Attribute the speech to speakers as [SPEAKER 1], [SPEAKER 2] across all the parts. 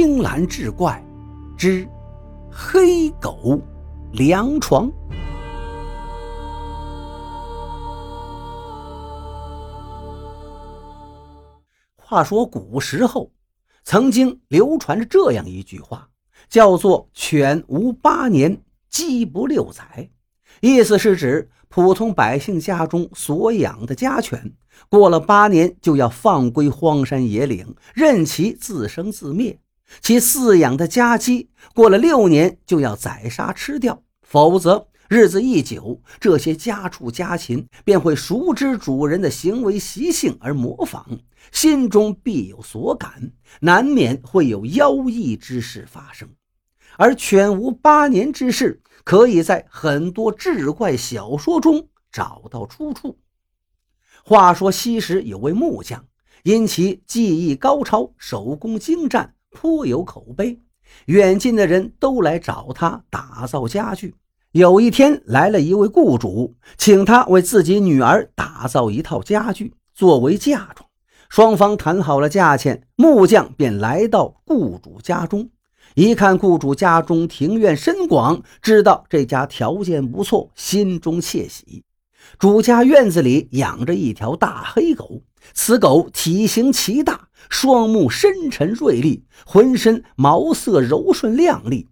[SPEAKER 1] 青蓝志怪之黑狗凉床。话说古时候，曾经流传着这样一句话，叫做“犬无八年，鸡不六载”，意思是指普通百姓家中所养的家犬，过了八年就要放归荒山野岭，任其自生自灭；其饲养的家鸡，过了六年就要宰杀吃掉，否则。日子一久，这些家畜家禽便会熟知主人的行为习性而模仿，心中必有所感，难免会有妖异之事发生。而犬无八年之事，可以在很多志怪小说中找到出处。话说西时有位木匠，因其技艺高超，手工精湛，颇有口碑，远近的人都来找他打造家具。有一天，来了一位雇主，请他为自己女儿打造一套家具作为嫁妆。双方谈好了价钱，木匠便来到雇主家中。一看雇主家中庭院深广，知道这家条件不错，心中窃喜。主家院子里养着一条大黑狗，此狗体型奇大，双目深沉锐利，浑身毛色柔顺亮丽。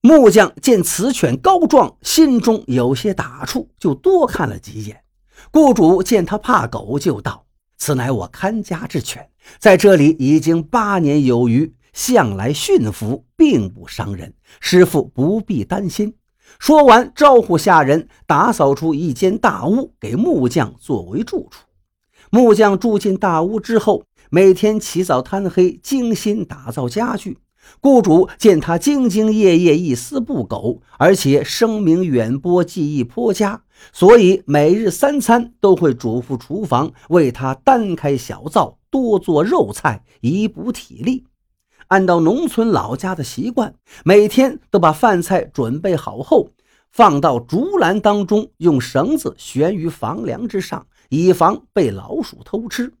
[SPEAKER 1] 木匠见此犬高壮，心中有些打怵，就多看了几眼。雇主见他怕狗，就道：“此乃我看家之犬，在这里已经八年有余，向来驯服，并不伤人，师傅不必担心。”说完，招呼下人打扫出一间大屋，给木匠作为住处。木匠住进大屋之后，每天起早贪黑，精心打造家具。雇主见他兢兢业业，一丝不苟，而且声名远播，技艺颇佳，所以每日三餐都会嘱咐厨房为他单开小灶，多做肉菜，以补体力。按照农村老家的习惯，每天都把饭菜准备好后，放到竹篮当中，用绳子悬于房梁之上，以防被老鼠偷吃。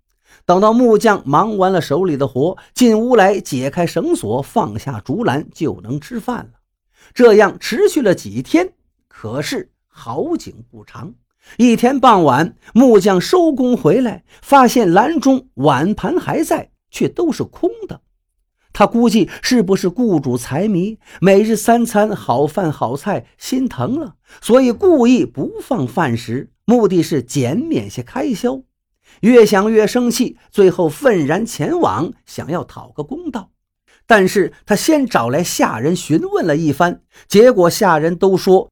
[SPEAKER 1] 等到木匠忙完了手里的活，进屋来解开绳索，放下竹篮，就能吃饭了。这样持续了几天，可是好景不长。一天傍晚，木匠收工回来，发现篮中碗盘还在，却都是空的。他估计是不是雇主财迷，每日三餐好饭好菜心疼了，所以故意不放饭食，目的是减免些开销。越想越生气，最后愤然前往，想要讨个公道。但是他先找来下人询问了一番，结果下人都说，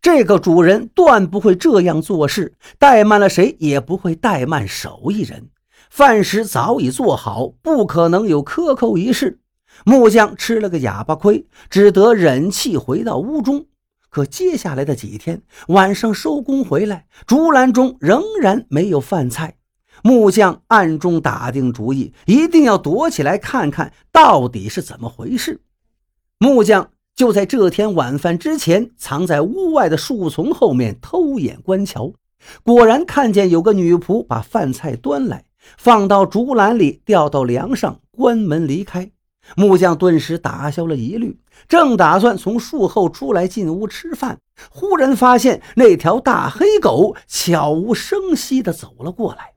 [SPEAKER 1] 这个主人断不会这样做事，怠慢了谁也不会怠慢手艺人。饭食早已做好，不可能有克扣一事。木匠吃了个哑巴亏，只得忍气回到屋中。可接下来的几天，晚上收工回来，竹篮中仍然没有饭菜。木匠暗中打定主意，一定要躲起来看看到底是怎么回事。木匠就在这天晚饭之前，藏在屋外的树丛后面偷眼观瞧，果然看见有个女仆把饭菜端来，放到竹篮里，吊到梁上，关门离开。木匠顿时打消了疑虑，正打算从树后出来进屋吃饭，忽然发现那条大黑狗悄无声息地走了过来。